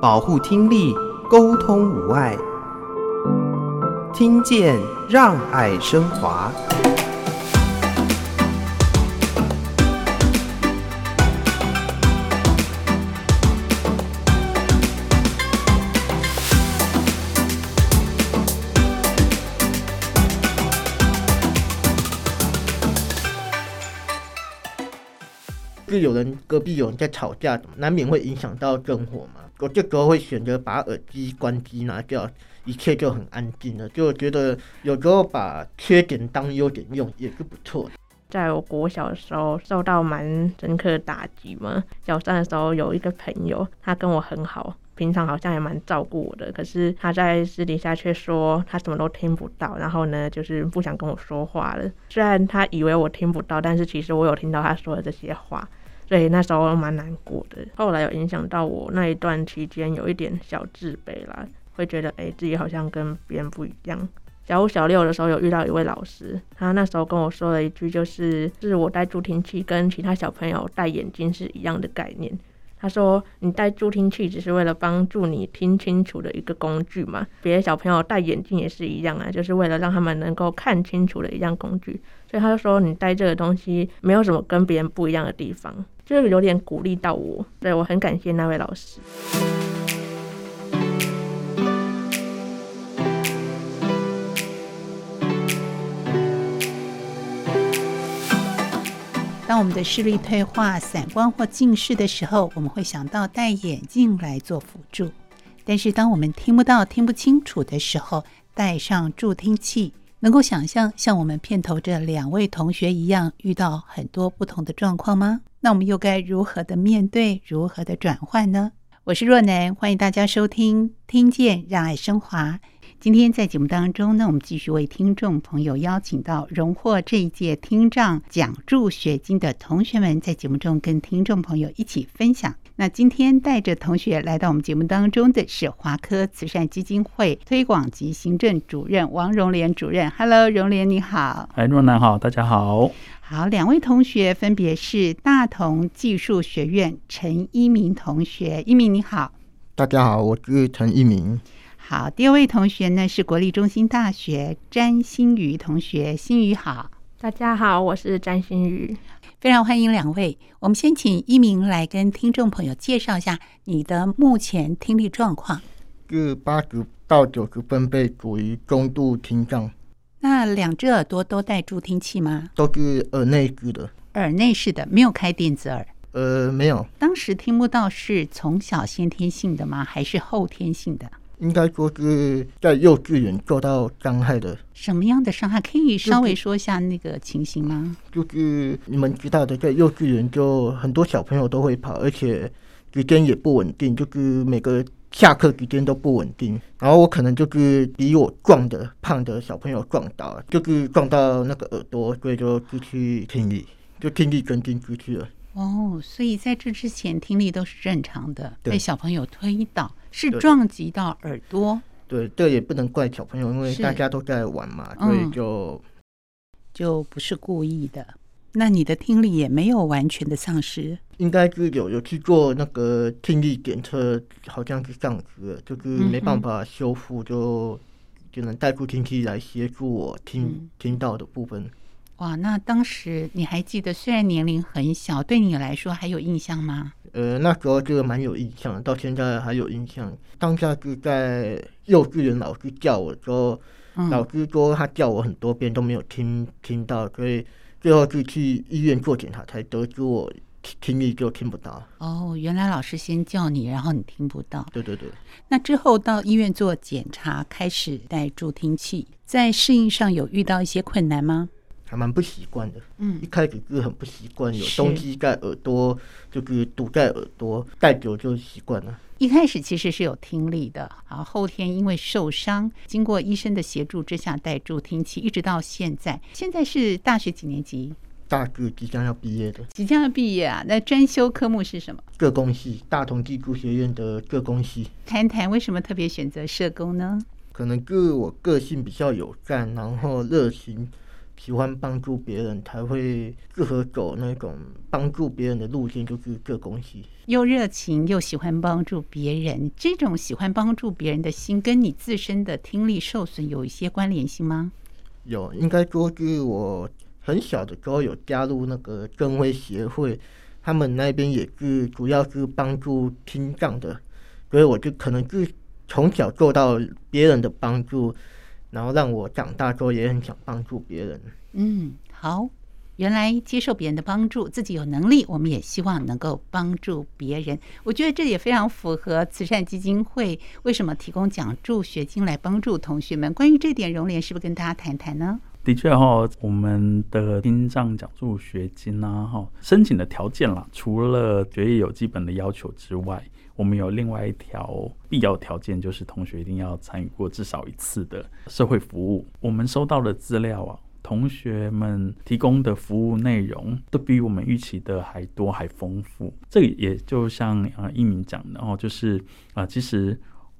保护听力，沟通无碍，听见让爱升华。就有人隔壁有人在吵架，难免会影响到生活嘛。我这时候会选择把耳机关机拿掉，一切就很安静了。就觉得有时候把缺点当优点用也是不错。在我国小的时候受到蛮深刻的打击嘛。小三的时候有一个朋友，他跟我很好，平常好像也蛮照顾我的，可是他在私底下却说他什么都听不到，然后呢就是不想跟我说话了。虽然他以为我听不到，但是其实我有听到他说的这些话。所以那时候蛮难过的，后来有影响到我那一段期间有一点小自卑啦，会觉得诶、欸，自己好像跟别人不一样。小五小六的时候有遇到一位老师，他那时候跟我说了一句，就是是我戴助听器跟其他小朋友戴眼镜是一样的概念。他说你戴助听器只是为了帮助你听清楚的一个工具嘛，别的小朋友戴眼镜也是一样啊，就是为了让他们能够看清楚的一样工具。所以他就说你戴这个东西没有什么跟别人不一样的地方。就是有点鼓励到我，对，我很感谢那位老师。当我们的视力退化、散光或近视的时候，我们会想到戴眼镜来做辅助。但是当我们听不到、听不清楚的时候，戴上助听器，能够想象像我们片头这两位同学一样，遇到很多不同的状况吗？那我们又该如何的面对，如何的转换呢？我是若男，欢迎大家收听《听见让爱升华》。今天在节目当中呢，我们继续为听众朋友邀请到荣获这一届听障奖助学金的同学们，在节目中跟听众朋友一起分享。那今天带着同学来到我们节目当中的是华科慈善基金会推广及行政主任王荣莲主任。Hello，荣莲你好。哎，若楠好，大家好。好，两位同学分别是大同技术学院陈一鸣同学，一鸣你好。大家好，我是陈一鸣。好，第二位同学呢是国立中兴大学詹新宇同学，新宇好。大家好，我是詹新瑜。非常欢迎两位。我们先请一鸣来跟听众朋友介绍一下你的目前听力状况。是八十到九十分贝，属于中度听障。那两只耳朵都戴助听器吗？都是耳内置的。耳内式的，没有开电子耳。呃，没有。当时听不到是从小先天性的吗？还是后天性的？应该说是在幼稚园受到伤害的。什么样的伤害？可以稍微说一下那个情形吗？就是你们知道的，在幼稚园就很多小朋友都会跑，而且时间也不稳定，就是每个。下课时间都不稳定，然后我可能就是比我壮的胖的小朋友撞到了，就是撞到那个耳朵，所以就失去听力，就听力根筋失去了。哦，所以在这之前听力都是正常的，被小朋友推倒，是撞击到耳朵。对，这也不能怪小朋友，因为大家都在玩嘛，所以就、嗯、就不是故意的。那你的听力也没有完全的丧失，应该是有有去做那个听力检测，好像是丧失了，就是没办法修复，就只能戴助听器来协助我听、嗯、听到的部分。哇，那当时你还记得，虽然年龄很小，对你来说还有印象吗？呃，那时候这个蛮有印象，到现在还有印象。当下是在幼稚园老师叫我的时候，嗯、老师说他叫我很多遍都没有听听到，所以。最后是去医院做检查，才得知我听力就听不到。哦，原来老师先叫你，然后你听不到。对对对。那之后到医院做检查，开始戴助听器，在适应上有遇到一些困难吗？还蛮不习惯的。嗯，一开始是很不习惯，有东西在耳朵，就是堵在耳朵，戴久就习惯了。一开始其实是有听力的，啊，后天因为受伤，经过医生的协助之下戴助听器，一直到现在。现在是大学几年级？大学即将要毕业的。即将要毕业啊？那专修科目是什么？各工系，大同技术学院的各工系。谈谈为什么特别选择社工呢？可能是我个性比较友善，然后热情，喜欢帮助别人，才会适合走那种帮助别人的路线，就是这东西。又热情又喜欢帮助别人，这种喜欢帮助别人的心，跟你自身的听力受损有一些关联性吗？有，应该说是我很小的时候有加入那个正威协会，他们那边也是主要是帮助听障的，所以我就可能是从小做到别人的帮助。然后让我长大之后也很想帮助别人。嗯，好，原来接受别人的帮助，自己有能力，我们也希望能够帮助别人。我觉得这也非常符合慈善基金会为什么提供奖助学金来帮助同学们。关于这点，荣莲是不是跟大家谈谈呢？的确哈，我们的听障奖助学金啊，哈，申请的条件啦，除了学业有基本的要求之外。我们有另外一条必要条件，就是同学一定要参与过至少一次的社会服务。我们收到的资料啊，同学们提供的服务内容都比我们预期的还多还丰富。这也就像啊一鸣讲的哦，就是啊，其实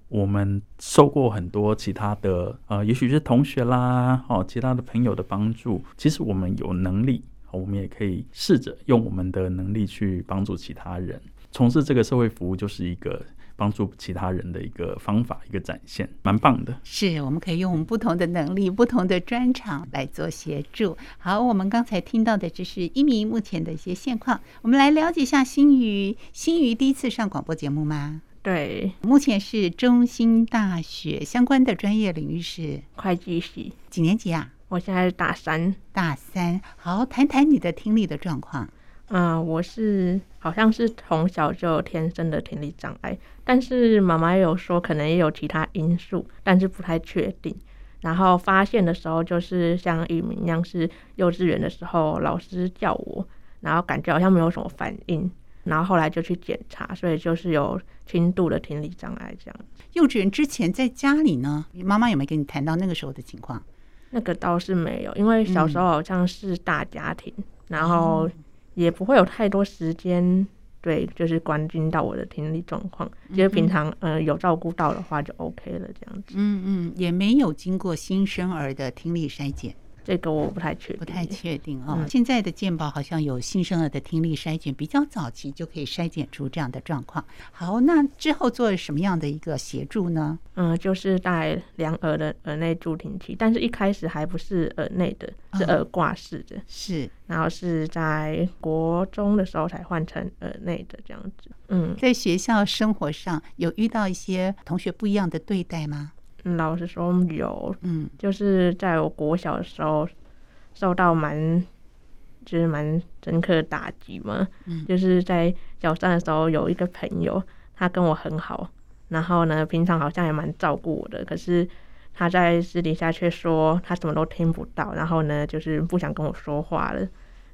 我们受过很多其他的呃，也许是同学啦哦，其他的朋友的帮助。其实我们有能力，我们也可以试着用我们的能力去帮助其他人。从事这个社会服务就是一个帮助其他人的一个方法，一个展现，蛮棒的。是，我们可以用我们不同的能力、不同的专长来做协助。好，我们刚才听到的这是一鸣目前的一些现况。我们来了解一下新宇。新宇第一次上广播节目吗？对，目前是中兴大学相关的专业领域是会计系。几年级啊？我现在是大三。大三，好，谈谈你的听力的状况。嗯，我是好像是从小就有天生的听力障碍，但是妈妈有说可能也有其他因素，但是不太确定。然后发现的时候，就是像一鸣一样，是幼稚园的时候老师叫我，然后感觉好像没有什么反应，然后后来就去检查，所以就是有轻度的听力障碍这样。幼稚园之前在家里呢，妈妈有没有跟你谈到那个时候的情况？那个倒是没有，因为小时候好像是大家庭，嗯、然后。也不会有太多时间，对，就是关心到我的听力状况。其实平常呃有照顾到的话就 OK 了，这样子。嗯嗯，也没有经过新生儿的听力筛检。这个我不太确定，不太确定哦。现在的健保好像有新生儿的听力筛检，比较早期就可以筛检出这样的状况。好，那之后做了什么样的一个协助呢？嗯，就是戴两耳的耳内助听器，但是一开始还不是耳内的，是耳挂式的。是，然后是在国中的时候才换成耳内的这样子。嗯，在学校生活上有遇到一些同学不一样的对待吗？老实说有，嗯，就是在我国小的时候受到蛮，就是蛮深刻的打击嘛，嗯，就是在小三的时候有一个朋友，他跟我很好，然后呢，平常好像也蛮照顾我的，可是他在私底下却说他什么都听不到，然后呢，就是不想跟我说话了，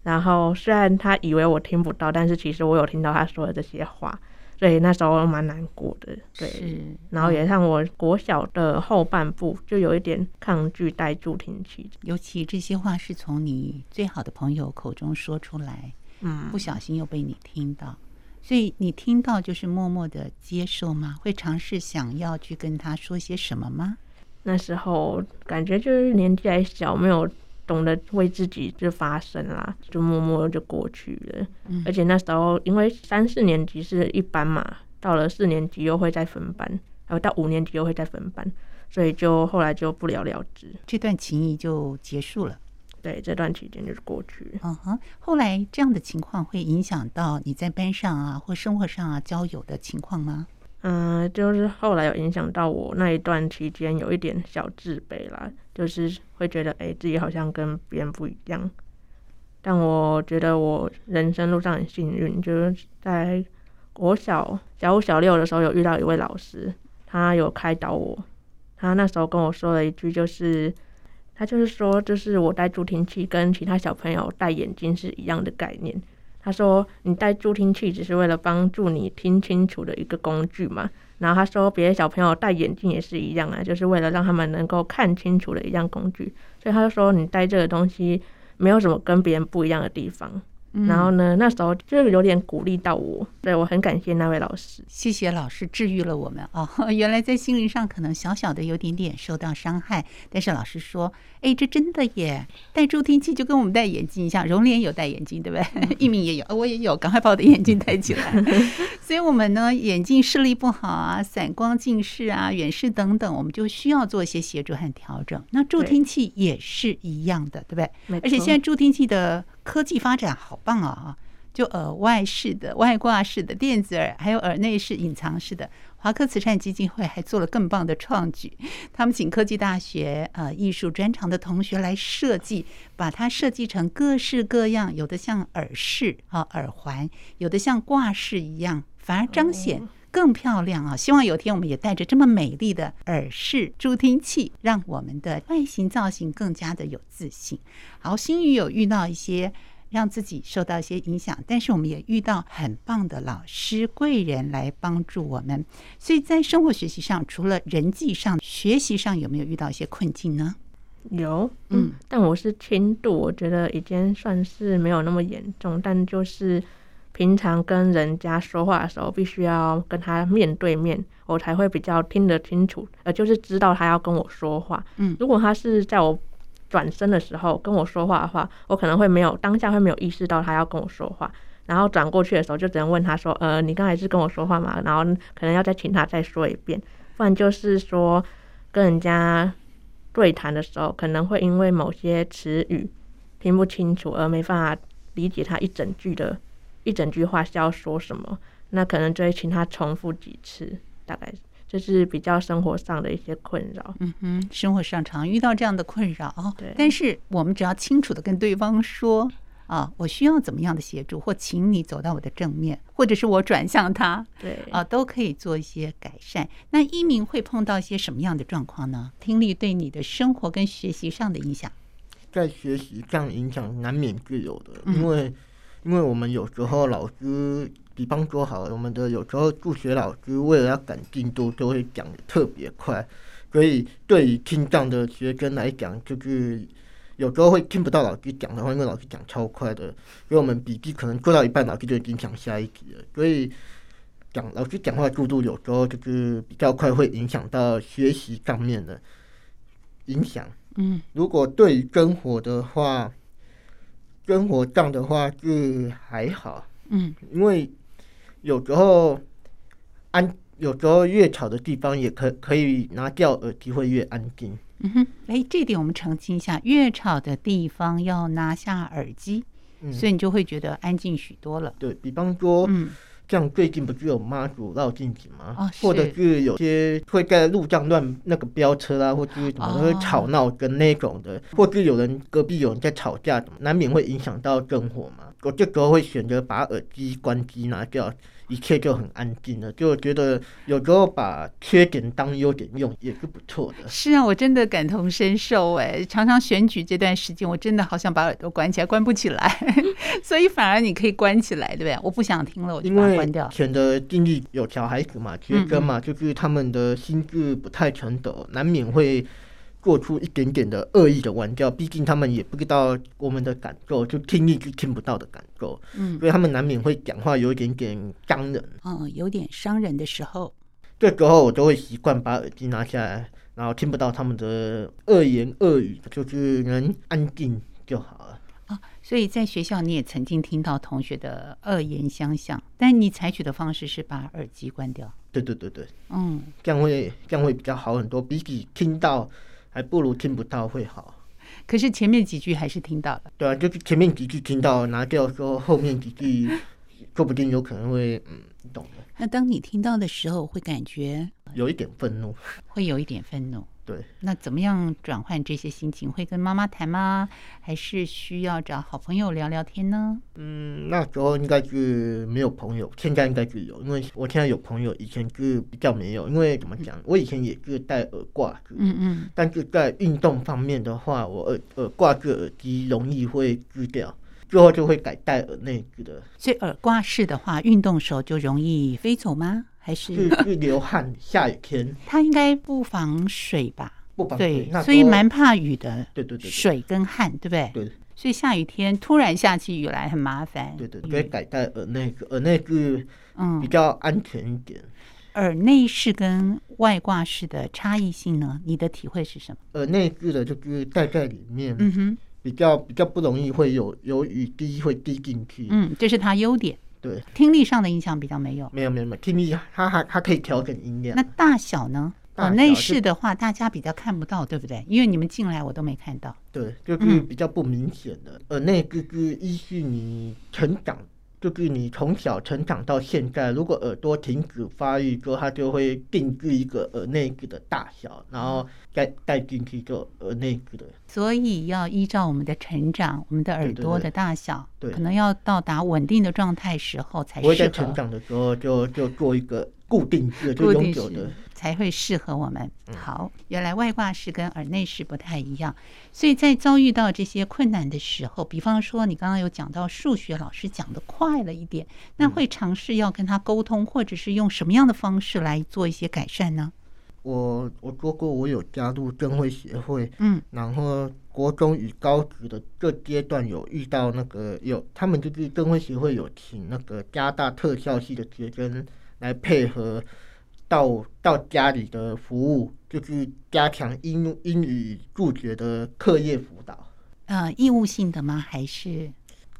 然后虽然他以为我听不到，但是其实我有听到他说的这些话。对，那时候蛮难过的。对，是然后也让我国小的后半部，就有一点抗拒戴助听器。尤其这些话是从你最好的朋友口中说出来，嗯，不小心又被你听到，所以你听到就是默默的接受吗？会尝试想要去跟他说些什么吗？那时候感觉就是年纪还小，没有。懂得为自己就发声啦，就默默就过去了。嗯、而且那时候因为三四年级是一班嘛，到了四年级又会再分班，还有到五年级又会再分班，所以就后来就不了了之，这段情谊就结束了。对，这段期间就是过去了。嗯哼，后来这样的情况会影响到你在班上啊或生活上啊交友的情况吗？嗯，就是后来有影响到我那一段期间有一点小自卑啦，就是会觉得哎、自己好像跟别人不一样。但我觉得我人生路上很幸运，就是在国小小五小六的时候有遇到一位老师，他有开导我。他那时候跟我说了一句，就是他就是说，就是我戴助听器跟其他小朋友戴眼镜是一样的概念。他说：“你戴助听器只是为了帮助你听清楚的一个工具嘛。”然后他说：“别的小朋友戴眼镜也是一样啊，就是为了让他们能够看清楚的一样工具。”所以他就说：“你戴这个东西没有什么跟别人不一样的地方。”嗯然后呢，那时候就有点鼓励到我，对，我很感谢那位老师。谢谢老师治愈了我们哦。原来在心灵上可能小小的有点点受到伤害，但是老师说，哎，这真的耶！戴助听器就跟我们戴眼镜一样，荣莲有戴眼镜，对不对？一鸣也有，我也有，赶快把我的眼镜戴起来。所以我们呢，眼睛视力不好啊，散光、近视啊、远视等等，我们就需要做一些协助和调整。那助听器也是一样的，对不对？而且现在助听器的科技发展好棒啊！就耳外式的、外挂式的、电子耳，还有耳内式隐藏式的。华科慈善基金会还做了更棒的创举，他们请科技大学呃艺术专长的同学来设计，把它设计成各式各样，有的像耳饰啊、耳环，有的像挂饰一样，反而彰显更漂亮啊！希望有天我们也带着这么美丽的耳饰助听器，让我们的外形造型更加的有自信。好，心宇有遇到一些。让自己受到一些影响，但是我们也遇到很棒的老师贵人来帮助我们，所以在生活学习上，除了人际上，学习上有没有遇到一些困境呢？有，嗯，但我是轻度，我觉得已经算是没有那么严重，但就是平常跟人家说话的时候，必须要跟他面对面，我才会比较听得清楚，呃，就是知道他要跟我说话。嗯，如果他是在我转身的时候跟我说话的话，我可能会没有当下会没有意识到他要跟我说话，然后转过去的时候就只能问他说：“呃，你刚才是跟我说话吗？”然后可能要再请他再说一遍，不然就是说跟人家对谈的时候，可能会因为某些词语听不清楚而没办法理解他一整句的一整句话是要说什么，那可能就会请他重复几次，大概是。就是比较生活上的一些困扰，嗯哼，生活上常遇到这样的困扰哦。对，但是我们只要清楚的跟对方说啊，我需要怎么样的协助，或请你走到我的正面，或者是我转向他，对啊，都可以做一些改善。那一鸣会碰到一些什么样的状况呢？听力对你的生活跟学习上的影响，在学习上影响难免具有的，嗯、因为因为我们有时候老师。比方说，好了，我们的有时候助学老师为了要赶进度，就会讲的特别快，所以对于听障的学生来讲，就是有时候会听不到老师讲的话，因为老师讲超快的，所以我们笔记可能做到一半，老师就已经讲下一题了。所以讲老师讲话速度有时候就是比较快，会影响到学习上面的影响。嗯，如果对于生活的话，生活上的话是还好。嗯，因为。有时候安，有时候越吵的地方也可可以拿掉耳机，会越安静。嗯哼，哎，这点我们澄清一下，越吵的地方要拿下耳机，嗯、所以你就会觉得安静许多了。对，比方说，嗯，像最近不是有妈祖绕境子吗？哦，或者是有些会在路上乱那个飙车啊，或者是什么会吵闹跟那种的，哦、或是有人隔壁有人在吵架，难免会影响到生活嘛。我这时候会选择把耳机关机拿掉。一切就很安静了，就觉得有时候把缺点当优点用也是不错的。是啊，我真的感同身受哎，常常选举这段时间，我真的好想把耳朵关起来，关不起来，所以反而你可以关起来，对不对？我不想听了，我就把它关掉。选的经历有小孩子嘛，学生嘛，就是他们的心智不太成熟，难免会。做出一点点的恶意的玩笑，毕竟他们也不知道我们的感受，就听力是听不到的感受，嗯，所以他们难免会讲话有一点点伤人，嗯，有点伤人的时候，这时候我都会习惯把耳机拿下来，然后听不到他们的恶言恶语，就是能安静就好了。啊，所以在学校你也曾经听到同学的恶言相向，但你采取的方式是把耳机关掉。对对对对，嗯，这样会这样会比较好很多，比起听到。还不如听不到会好，可是前面几句还是听到了。对啊，就是前面几句听到，拿掉说后面几句，说不定有可能会嗯，懂的。那当你听到的时候，会感觉有一点愤怒，会有一点愤怒。对，那怎么样转换这些心情？会跟妈妈谈吗？还是需要找好朋友聊聊天呢？嗯，那时候应该是没有朋友，现在应该是有，因为我现在有朋友，以前是比较没有。因为怎么讲，我以前也是戴耳挂，嗯嗯，但是在运动方面的话，我耳耳挂式耳机容易会支掉，最后就会改戴耳内置的。所以耳挂式的话，运动时候就容易飞走吗？还是是流汗，下雨天，它应该不防水吧？不防水，对，所以蛮怕雨的。对对对，水跟汗，对不对？对。所以下雨天突然下起雨来很麻烦。对对，可以改戴耳内个，耳内个嗯比较安全一点。耳内式跟外挂式的差异性呢？你的体会是什么？耳内置的就是戴在里面，嗯哼，比较比较不容易会有有雨滴会滴进去，嗯，这是它优点。对，听力上的影响比较没有，没有没有没有，听力它还它可以调整音量。那大小呢？哦内饰的话，大家比较看不到，对不对？因为你们进来我都没看到。对，就是比较不明显的。呃，那个是依据你成长。就是你从小成长到现在，如果耳朵停止发育之后，它就会定制一个耳内置的大小，然后再带进去做耳内置的。所以要依照我们的成长，我们的耳朵的大小，对，可能要到达稳定的状态时候才适合。不会在成长的时候就就做一个固定式、就永久的。才会适合我们。好，原来外挂式跟耳内式不太一样，所以在遭遇到这些困难的时候，比方说你刚刚有讲到数学老师讲的快了一点，那会尝试要跟他沟通，或者是用什么样的方式来做一些改善呢？我我说过，我有加入灯会协会，嗯，然后国中与高职的这阶段有遇到那个有，他们就是灯会协会有请那个加大特效系的学生来配合。到到家里的服务，就是加强英英语助学的课业辅导。呃，义务性的吗？还是？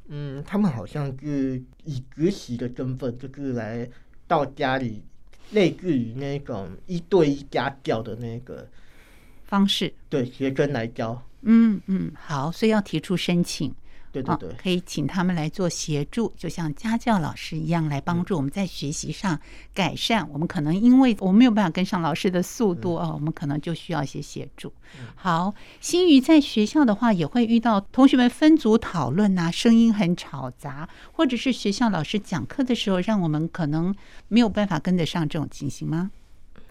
嗯，他们好像是以学习的身份，就是来到家里，类似于那种一对一家教的那个方式，对学生来教。嗯嗯，好，所以要提出申请。对对对，可以请他们来做协助，就像家教老师一样来帮助我们在学习上改善。我们可能因为我们没有办法跟上老师的速度啊，我们可能就需要一些协助。好，新宇在学校的话，也会遇到同学们分组讨论啊，声音很吵杂，或者是学校老师讲课的时候，让我们可能没有办法跟得上这种情形吗？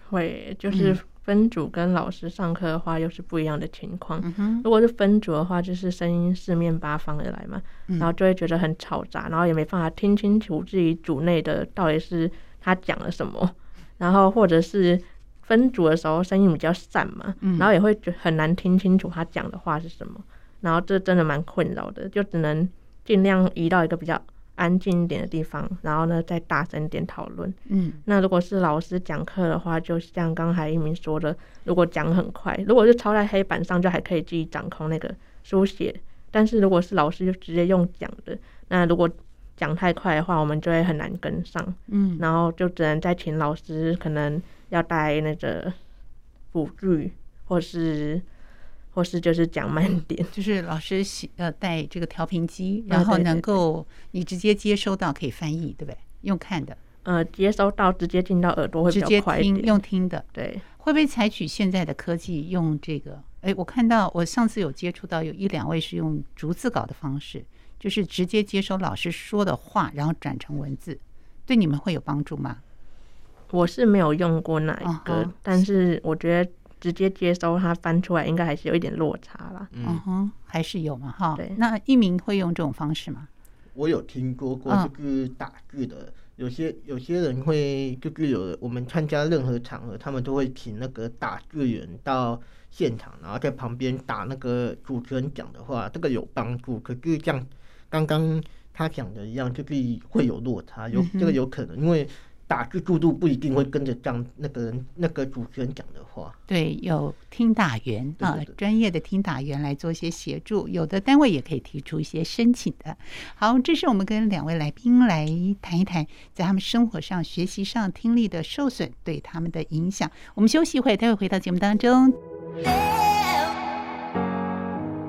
会，就是。分组跟老师上课的话，又是不一样的情况。嗯。如果是分组的话，就是声音四面八方而来嘛，然后就会觉得很吵杂，然后也没办法听清楚自己组内的到底是他讲了什么。然后或者是分组的时候声音比较散嘛，然后也会觉很难听清楚他讲的话是什么。然后这真的蛮困扰的，就只能尽量移到一个比较。安静一点的地方，然后呢，再大声点讨论。嗯，那如果是老师讲课的话，就像刚才一鸣说的，如果讲很快，如果是抄在黑板上，就还可以自己掌控那个书写。但是如果是老师就直接用讲的，那如果讲太快的话，我们就会很难跟上。嗯，然后就只能再请老师可能要带那个辅具，或是。或是就是讲慢点，就是老师喜呃带这个调频机，然后能够你直接接收到可以翻译，对不对？用看的，呃，接收到直接进到耳朵会比较快一点。直接听用听的，对。会不会采取现在的科技用这个？哎，我看到我上次有接触到有一两位是用逐字稿的方式，就是直接接收老师说的话，然后转成文字，对你们会有帮助吗？我是没有用过哪一个，但是我觉得。直接接收它翻出来，应该还是有一点落差啦。嗯哼，还是有嘛哈。对，那一鸣会用这种方式吗？我有听说过，就是打字的。有些有些人会，就是有我们参加任何场合，他们都会请那个打字员到现场，然后在旁边打那个主持人讲的话，这个有帮助。可是像刚刚他讲的一样，就是会有落差，有这个有可能，因为。打字速度不一定会跟着这那个人那个主持人讲的话。对，有听打员啊，专业的听打员来做一些协助。有的单位也可以提出一些申请的。好，这是我们跟两位来宾来谈一谈，在他们生活上、学习上听力的受损对他们的影响。我们休息一会，待会回到节目当中。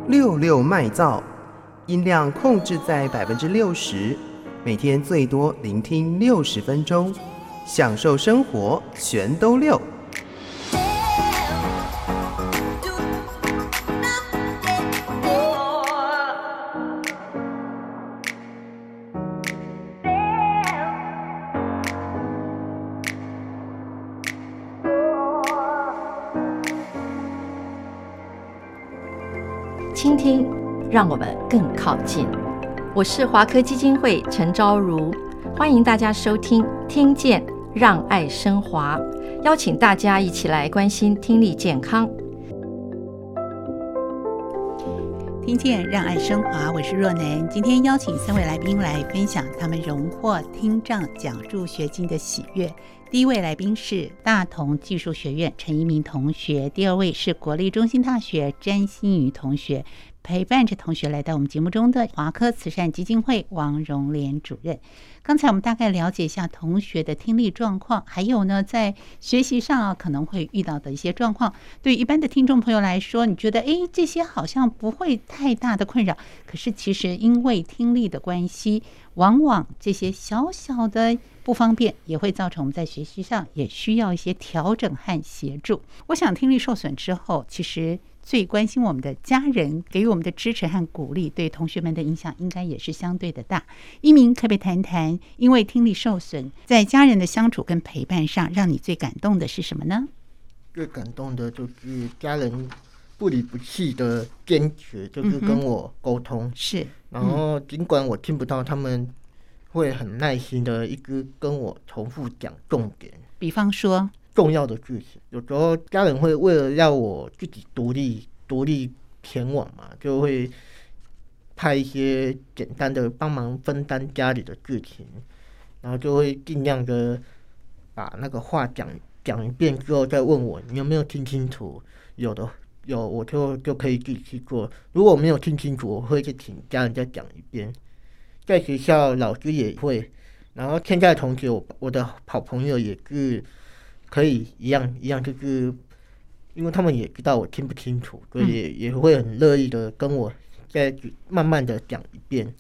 六六麦噪，音量控制在百分之六十，每天最多聆听六十分钟。享受生活，全都六。倾听，让我们更靠近。我是华科基金会陈昭如，欢迎大家收听《听见》。让爱升华，邀请大家一起来关心听力健康。听见让爱升华，我是若楠。今天邀请三位来宾来分享他们荣获听障奖助学金的喜悦。第一位来宾是大同技术学院陈一鸣同学，第二位是国立中兴大学詹新瑜同学。陪伴着同学来到我们节目中的华科慈善基金会王荣莲主任。刚才我们大概了解一下同学的听力状况，还有呢，在学习上啊可能会遇到的一些状况。对一般的听众朋友来说，你觉得诶，这些好像不会太大的困扰。可是其实因为听力的关系，往往这些小小的不方便也会造成我们在学习上也需要一些调整和协助。我想听力受损之后，其实。最关心我们的家人给予我们的支持和鼓励，对同学们的影响应该也是相对的大。一鸣可不可以谈谈，因为听力受损，在家人的相处跟陪伴上，让你最感动的是什么呢？最感动的就是家人不离不弃的坚持，就是跟我沟通。是、嗯，然后尽管我听不到，他们会很耐心的一直跟我重复讲重点。比方说。重要的事情，有时候家人会为了要我自己独立独立前往嘛，就会派一些简单的帮忙分担家里的事情，然后就会尽量的把那个话讲讲一遍之后再问我你有没有听清楚，有的有我就就可以自己去做，如果没有听清楚，我会去请家人再讲一遍。在学校老师也会，然后现在同学我我的好朋友也是。可以一样一样，就是因为他们也知道我听不清楚，所以也也会很乐意的跟我再慢慢的讲一遍。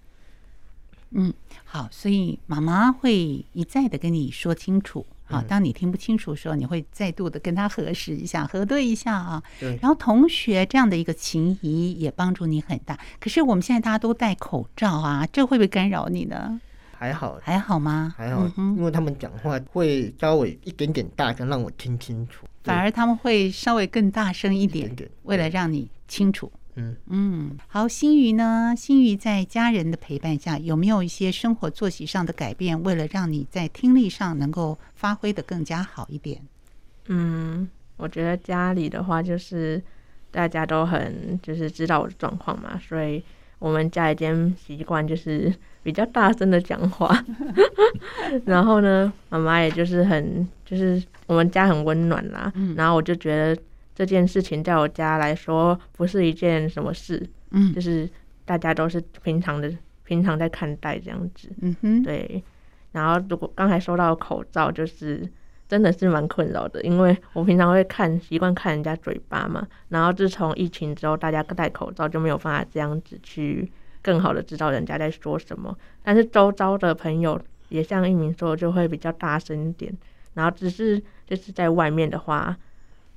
嗯，好，所以妈妈会一再的跟你说清楚。好，当你听不清楚的时候，你会再度的跟他核实一下、核对一下啊。对。然后同学这样的一个情谊也帮助你很大。可是我们现在大家都戴口罩啊，这会不会干扰你呢？还好，还好吗？还好，因为他们讲话会稍微一点点大声，让我听清楚。反而他们会稍微更大声一点，为了让你清楚。嗯嗯，好，心瑜呢？心瑜在家人的陪伴下，有没有一些生活作息上的改变？为了让你在听力上能够发挥的更加好一点？嗯，我觉得家里的话，就是大家都很就是知道我的状况嘛，所以我们家已经习惯就是。比较大声的讲话，然后呢，妈妈也就是很，就是我们家很温暖啦。嗯，然后我就觉得这件事情在我家来说不是一件什么事，嗯，就是大家都是平常的，平常在看待这样子。嗯哼，对。然后如果刚才说到口罩，就是真的是蛮困扰的，因为我平常会看习惯看人家嘴巴嘛，然后自从疫情之后，大家戴口罩就没有办法这样子去。更好的知道人家在说什么，但是周遭的朋友也像一鸣说，就会比较大声一点。然后只是就是在外面的话，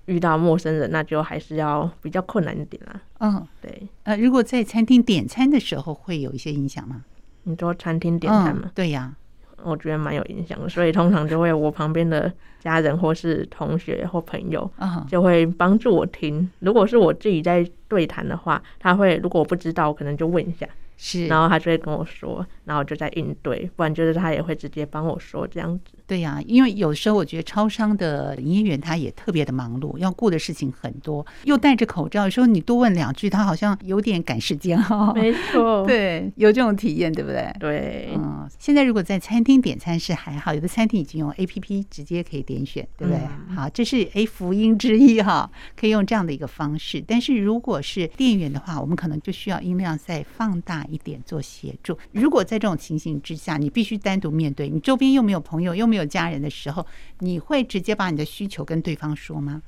遇到陌生人，那就还是要比较困难一点啦。嗯，对。呃，如果在餐厅点餐的时候，会有一些影响吗？你说餐厅点餐吗？嗯，对呀。我觉得蛮有影响的，所以通常就会我旁边的家人或是同学或朋友，就会帮助我听。如果是我自己在对谈的话，他会如果我不知道，我可能就问一下。是，然后他就会跟我说，然后就在应对，不然就是他也会直接帮我说这样子。对呀、啊，因为有时候我觉得超商的营业员他也特别的忙碌，要顾的事情很多，又戴着口罩，有时候你多问两句，他好像有点赶时间哈。没错，对，有这种体验，对不对？对，嗯，现在如果在餐厅点餐是还好，有的餐厅已经用 APP 直接可以点选，对不对？嗯、好，这是哎福音之一哈，可以用这样的一个方式。但是如果是店员的话，我们可能就需要音量再放大一点做协助。如果在这种情形之下，你必须单独面对，你周边又没有朋友，又没有家人的时候，你会直接把你的需求跟对方说吗？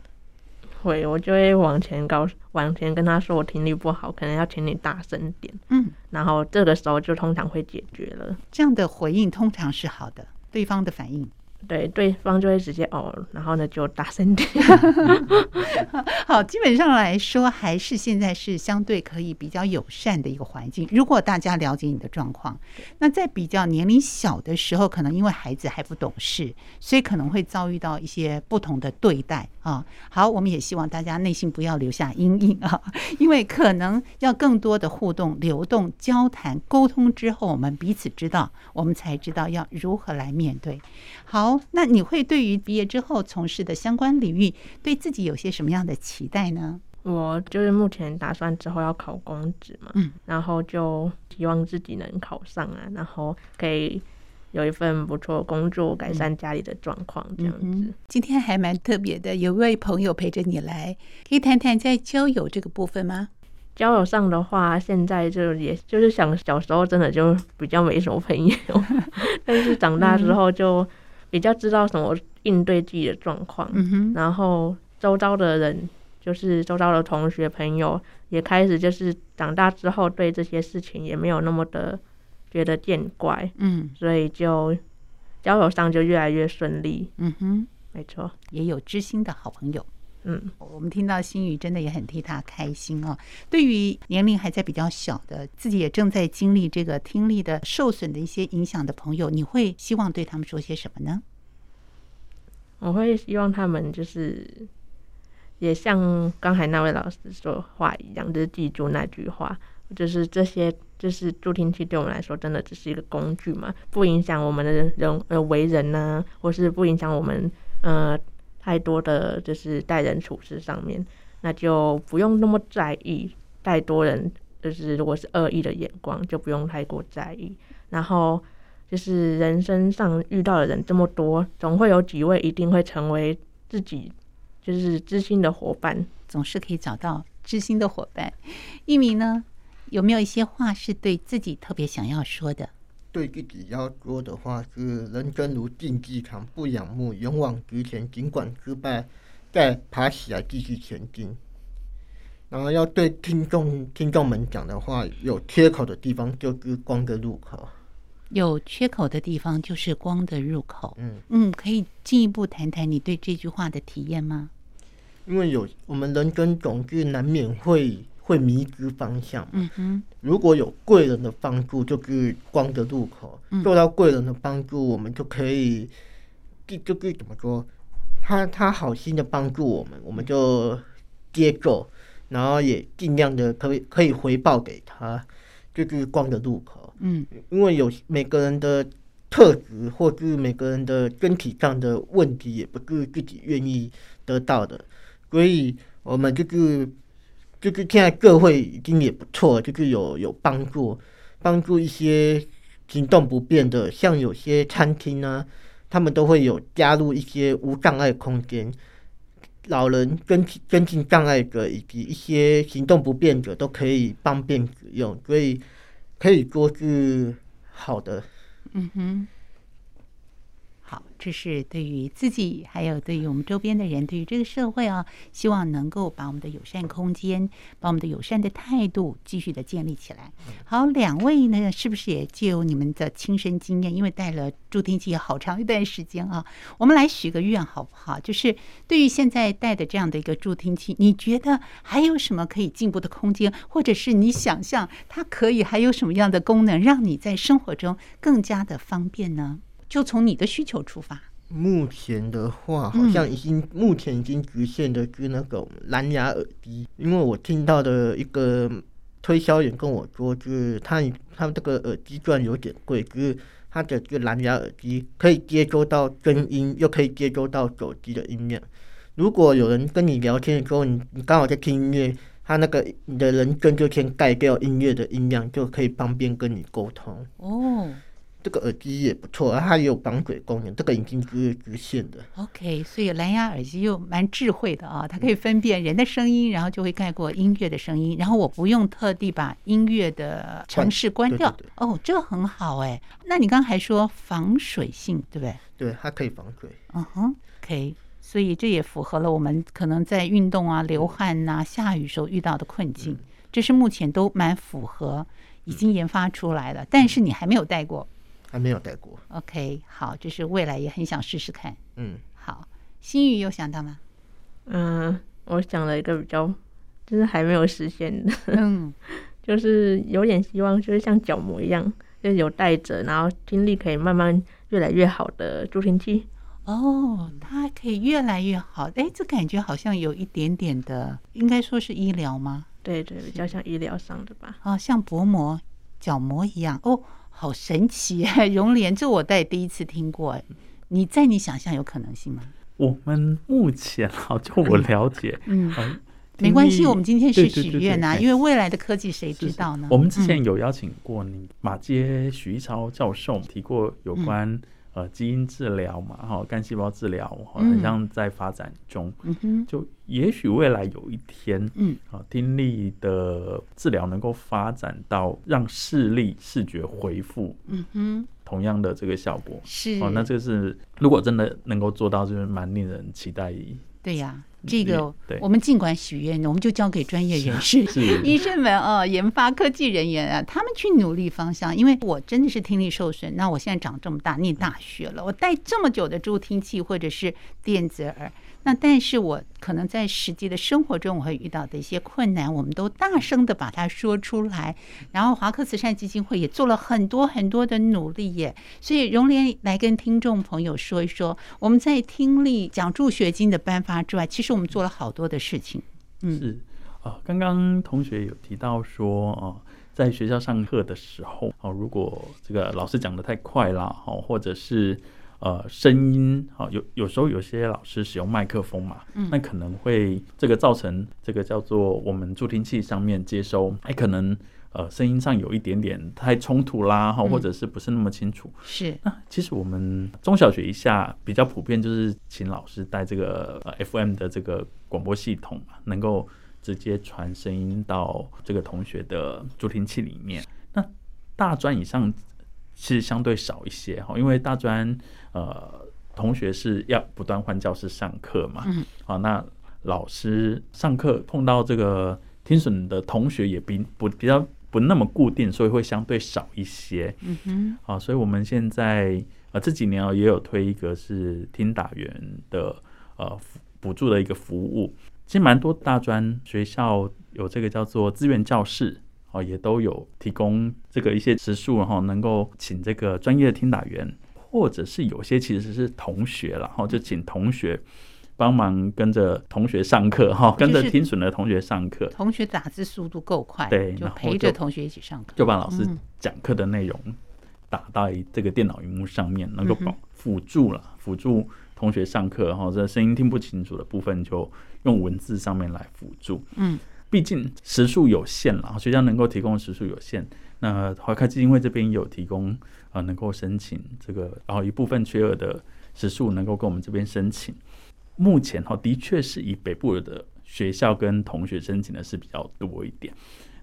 会，我就会往前告，往前跟他说我听力不好，可能要请你大声点。嗯，然后这个时候就通常会解决了。这样的回应通常是好的，对方的反应。对，对方就会直接哦，然后呢就大声点。好，基本上来说，还是现在是相对可以比较友善的一个环境。如果大家了解你的状况，那在比较年龄小的时候，可能因为孩子还不懂事，所以可能会遭遇到一些不同的对待啊。好，我们也希望大家内心不要留下阴影啊，因为可能要更多的互动、流动、交谈、沟通之后，我们彼此知道，我们才知道要如何来面对。好，那你会对于毕业之后从事的相关领域，对自己有些什么样的期待呢？我就是目前打算之后要考公职嘛，嗯，然后就希望自己能考上啊，然后可以有一份不错的工作，改善家里的状况，这样子。嗯，今天还蛮特别的，有位朋友陪着你来，可以谈谈在交友这个部分吗？交友上的话，现在就也就是想小时候真的就比较没什么朋友，但是长大之后就比较知道什么应对自己的状况，嗯，然后周遭的人。就是周遭的同学朋友也开始，就是长大之后对这些事情也没有那么的觉得见怪，嗯，所以就交友上就越来越顺利，嗯哼，没错，也有知心的好朋友，嗯，我们听到心语真的也很替他开心哦。对于年龄还在比较小的，自己也正在经历这个听力的受损的一些影响的朋友，你会希望对他们说些什么呢？我会希望他们就是。也像刚才那位老师说话一样，就是记住那句话，就是这些，就是助听器对我们来说，真的只是一个工具嘛，不影响我们的人呃为人呢、啊，或是不影响我们呃太多的就是待人处事上面，那就不用那么在意太多人，就是如果是恶意的眼光，就不用太过在意。然后就是人生上遇到的人这么多，总会有几位一定会成为自己。就是知心的伙伴，总是可以找到知心的伙伴。一鸣呢，有没有一些话是对自己特别想要说的？对自己要说的话是：人生如竞技场，不仰慕，勇往直前。尽管失败，再爬起来继续前进。然后要对听众听众们讲的话：有缺口的地方就是光的入口。有缺口的地方就是光的入口。嗯嗯，可以进一步谈谈你对这句话的体验吗？因为有我们人生总是难免会会迷失方向。嗯哼，如果有贵人的帮助，就是光的入口。受到贵人的帮助，我们就可以，就就是怎么说，他他好心的帮助我们，我们就接受，然后也尽量的可以可以回报给他，就是光的入口。嗯，因为有每个人的特质，或是每个人的身体上的问题，也不是自己愿意得到的，所以我们就是就是现在社会已经也不错，就是有有帮助，帮助一些行动不便的，像有些餐厅呢，他们都会有加入一些无障碍空间，老人跟跟进障碍者以及一些行动不便者都可以方便使用，所以。可以说是好的，嗯哼，这是对于自己，还有对于我们周边的人，对于这个社会啊，希望能够把我们的友善空间，把我们的友善的态度继续的建立起来。好，两位呢，是不是也借由你们的亲身经验，因为带了助听器好长一段时间啊，我们来许个愿好不好？就是对于现在带的这样的一个助听器，你觉得还有什么可以进步的空间，或者是你想象它可以还有什么样的功能，让你在生活中更加的方便呢？就从你的需求出发。目前的话，好像已经、嗯、目前已经局限的是那种蓝牙耳机，因为我听到的一个推销员跟我说，就是他他这个耳机虽然有点贵，就是他的这个蓝牙耳机可以接收到声音，又可以接收到手机的音量。如果有人跟你聊天的时候，你你刚好在听音乐，他那个你的人声就先盖掉音乐的音量，就可以方便跟你沟通。哦。这个耳机也不错，它也有防水功能，这个已经是直线的。OK，所以蓝牙耳机又蛮智慧的啊，它可以分辨人的声音，然后就会盖过音乐的声音，然后我不用特地把音乐的城市关掉。对对对。哦，这个很好哎。那你刚才说防水性，对不对？对，它可以防水。嗯哼，OK，所以这也符合了我们可能在运动啊、流汗呐、啊、下雨时候遇到的困境，这是目前都蛮符合，已经研发出来了，但是你还没有戴过。还没有戴过。OK，好，就是未来也很想试试看。嗯，好，新宇有想到吗？嗯，我想了一个比较，就是还没有实现的。嗯，就是有点希望，就是像角膜一样，就是有戴着，然后听力可以慢慢越来越好的助听器。哦，它可以越来越好。哎，这感觉好像有一点点的，应该说是医疗吗？对对，比较像医疗上的吧。哦，像薄膜、角膜一样。哦。好神奇啊！绒莲，这我在第一次听过。你在你想象有可能性吗？我们目前哈，就我了解，嗯，没关系，我们今天是许愿呐，对对对对，因为未来的科技谁知道呢？是是我们之前有邀请过你马街徐一超教授提过有关、嗯。呃，基因治疗嘛，哈，干细胞治疗，好像在发展中。嗯，就也许未来有一天，嗯，啊，听力的治疗能够发展到让视力、视觉恢复，嗯哼，同样的这个效果是哦，那这个是如果真的能够做到，就是蛮令人期待。对呀。这个，我们尽管许愿，我们就交给专业人士、医生们啊，研发科技人员啊，他们去努力方向。因为我真的是听力受损，那我现在长这么大，念大学了，我戴这么久的助听器或者是电子耳。那但是我可能在实际的生活中，我会遇到的一些困难，我们都大声的把它说出来。然后华科慈善基金会也做了很多很多的努力耶。所以荣莲来跟听众朋友说一说，我们在听力奖助学金的颁发之外，其实我们做了好多的事情。嗯，是啊，刚刚同学有提到说啊，在学校上课的时候，哦，如果这个老师讲得太快了，哦，或者是。呃，声音好，有有时候有些老师使用麦克风嘛，嗯，那可能会这个造成这个叫做我们助听器上面接收，哎，可能呃声音上有一点点太冲突啦，哈，或者是不是那么清楚？是。那其实我们中小学以下比较普遍就是请老师带这个呃 FM 的这个广播系统嘛，能够直接传声音到这个同学的助听器里面。那大专以上。其实相对少一些哈，因为大专呃同学是要不断换教室上课嘛，嗯，好，那老师上课碰到这个听损的同学也比不比较不那么固定，所以会相对少一些，嗯哼，好，所以我们现在呃这几年啊也有推一个是听打员的呃补助的一个服务，其实蛮多大专学校有这个叫做资源教室。哦，也都有提供这个一些时数，然后能够请这个专业的听打员，或者是有些其实是同学了，然后就请同学帮忙跟着同学上课，哈，跟着听损的同学上课。同学打字速度够快，对，就陪着同学一起上课，就把老师讲课的内容打到这个电脑荧幕上面，能够帮辅助了，辅助同学上课，然后这声音听不清楚的部分就用文字上面来辅助，嗯。毕竟时数有限了，学校能够提供的时数有限。那华科基金会这边有提供啊、呃，能够申请这个，然后一部分缺额的时数能够跟我们这边申请。目前哈，的确是以北部的学校跟同学申请的是比较多一点。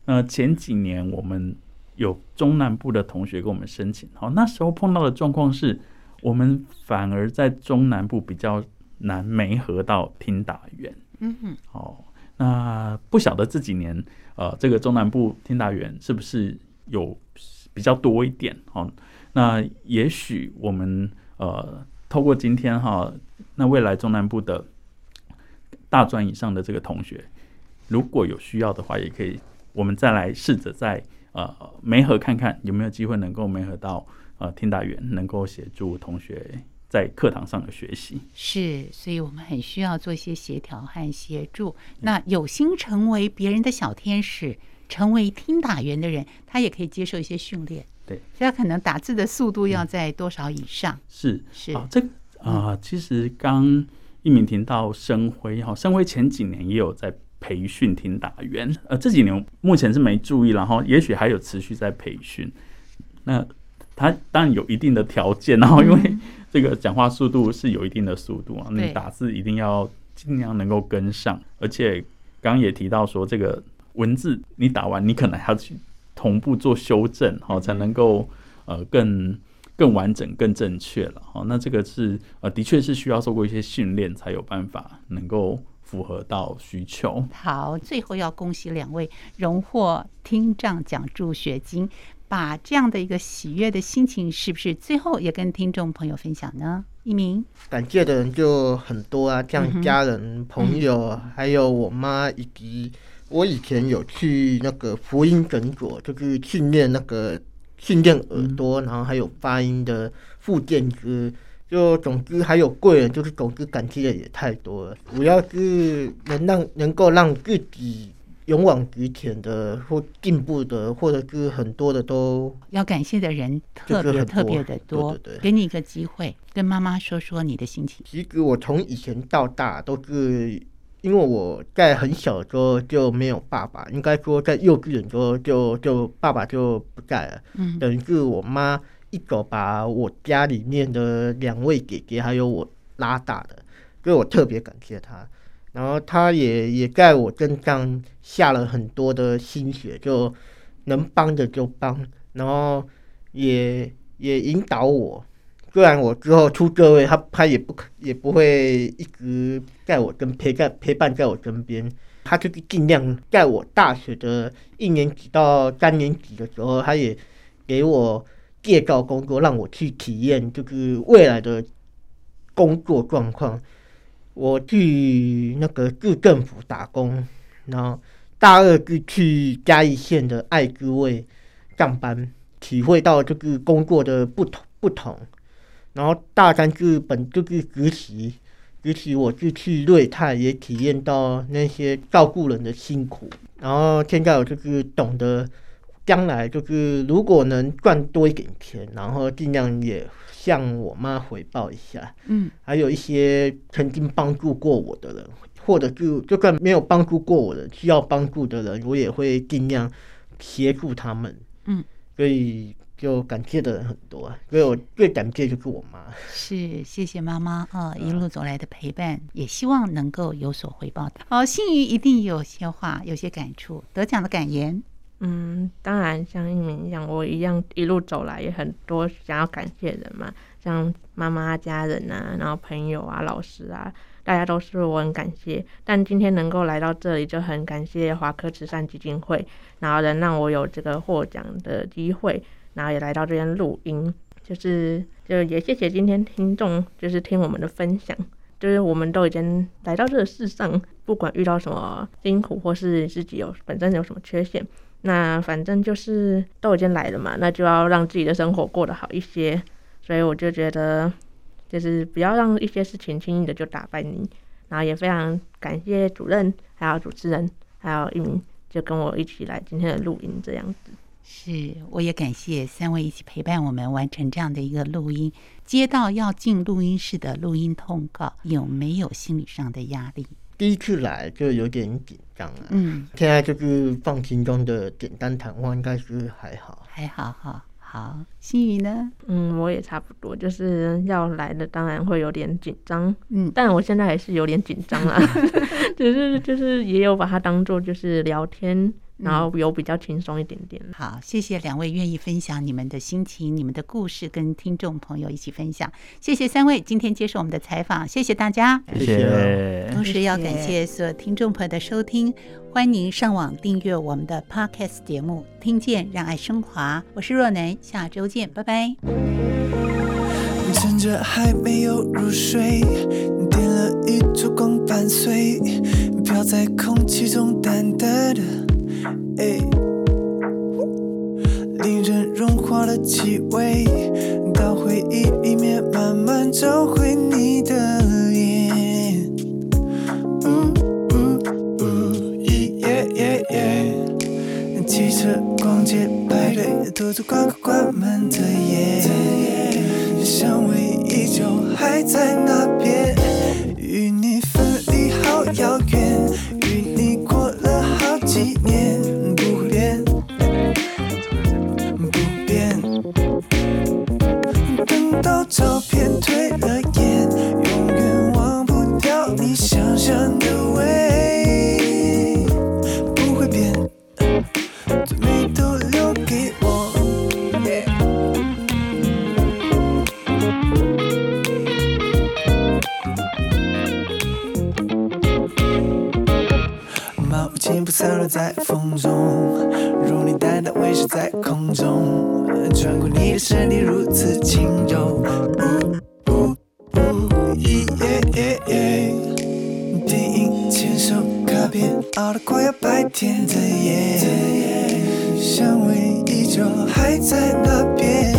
那前几年我们有中南部的同学跟我们申请，好，那时候碰到的状况是，我们反而在中南部比较难媒合到听打员。嗯哼，好。那不晓得这几年，呃，这个中南部听打员是不是有比较多一点？哦，那也许我们呃，透过今天哈，那未来中南部的大专以上的这个同学，如果有需要的话，也可以，我们再来试着在呃梅河看看有没有机会能够梅河到呃听打员，能够协助同学。在课堂上的学习是，所以我们很需要做一些协调和协助。那有心成为别人的小天使，成为听打员的人，他也可以接受一些训练。对，所以他可能打字的速度要在多少以上？嗯、是是啊，这啊、呃，其实刚一鸣听到生辉哈，生辉前几年也有在培训听打员，呃，这几年目前是没注意，然后也许还有持续在培训。那他当然有一定的条件，然后因为、嗯。这个讲话速度是有一定的速度啊，你打字一定要尽量能够跟上，而且刚刚也提到说，这个文字你打完，你可能还要去同步做修正，好才能够呃更更完整、更正确了。好，那这个是呃的确是需要做过一些训练，才有办法能够符合到需求。好，最后要恭喜两位荣获听障奖助学金。把这样的一个喜悦的心情，是不是最后也跟听众朋友分享呢？一鸣感谢的人就很多啊，像家人、朋友，还有我妈，以及我以前有去那个福音诊所，就是训练那个训练耳朵，然后还有发音的附件之，就总之还有贵人，就是总之感激的也太多了。主要是能让能够让自己。勇往直前的或进步的，或者是很多的都要感谢的人特别特别的多。对对对，给你一个机会，跟妈妈说说你的心情。其实我从以前到大都是因为我在很小的时候就没有爸爸，应该说在幼稚园的时候就就爸爸就不在了，嗯，等于是我妈一手把我家里面的两位姐姐还有我拉大的，所以我特别感谢她。然后他也也在我身上下了很多的心血，就能帮的就帮，然后也也引导我。虽然我之后出社会，他他也不可也不会一直在我跟陪在陪伴在我身边，他就是尽量在我大学的一年级到三年级的时候，他也给我介绍工作，让我去体验就是未来的工作状况。我去那个市政府打工，然后大二就去嘉义县的爱之味上班，体会到就是工作的不同不同。然后大三是本就是实习，实习我就去瑞泰也体验到那些照顾人的辛苦。然后现在我就是懂得，将来就是如果能赚多一点钱，然后尽量也向我妈回报一下。嗯，还有一些曾经帮助过我的人，或者就就算没有帮助过我的需要帮助的人，我也会尽量协助他们。嗯，所以。就感谢的人很多，啊，所以我最感谢就是我妈。是，谢谢妈妈啊，一路走来的陪伴，也希望能够有所回报。好，幸瑜一定有些话，有些感触，得奖的感言。嗯，当然像一鸣一样，我一样一路走来也很多想要感谢人嘛，像妈妈、家人啊，然后朋友啊、老师啊，大家都是我很感谢。但今天能够来到这里，就很感谢华科慈善基金会，然后能让我有这个获奖的机会。然后也来到这边录音，就是就也谢谢今天听众，就是听我们的分享，就是我们都已经来到这个世上，不管遇到什么辛苦，或是自己有本身有什么缺陷，那反正就是都已经来了嘛，那就要让自己的生活过得好一些。所以我就觉得，就是不要让一些事情轻易的就打败你。然后也非常感谢主任，还有主持人，还有一名，就跟我一起来今天的录音这样子。是，我也感谢三位一起陪伴我们完成这样的一个录音。接到要进录音室的录音通告，有没有心理上的压力？第一次来就有点紧张了，嗯，现在就是放轻松的简单谈话，应该是还好，还好哈。好，心宇呢？嗯，我也差不多，就是要来的，当然会有点紧张，嗯，但我现在还是有点紧张啊，只是就是也有把它当做就是聊天。然后有比较轻松一点点。好，谢谢两位愿意分享你们的心情、你们的故事，跟听众朋友一起分享。谢谢三位今天接受我们的采访，谢谢大家。谢谢。同时要感谢所有听众朋友的收听，欢迎上网订阅我们的 Podcast 节目《听见让爱升华》。我是若楠，下周见，拜拜。趁着还没有入睡，点了一烛光伴随，飘在空气中淡淡的。哎，令人融化的气味，到回忆里面慢慢找回你的脸。呜呜呜，耶耶耶！汽车、逛街、派对，偷偷关关门的夜，香味依旧还在那边，与你照片褪了不散落在风中，如你淡淡微笑在空中。穿过你的身体如此轻柔，呜呜呜，耶耶耶！电影牵手卡片，熬得快要白天的夜，香味依旧还在那边，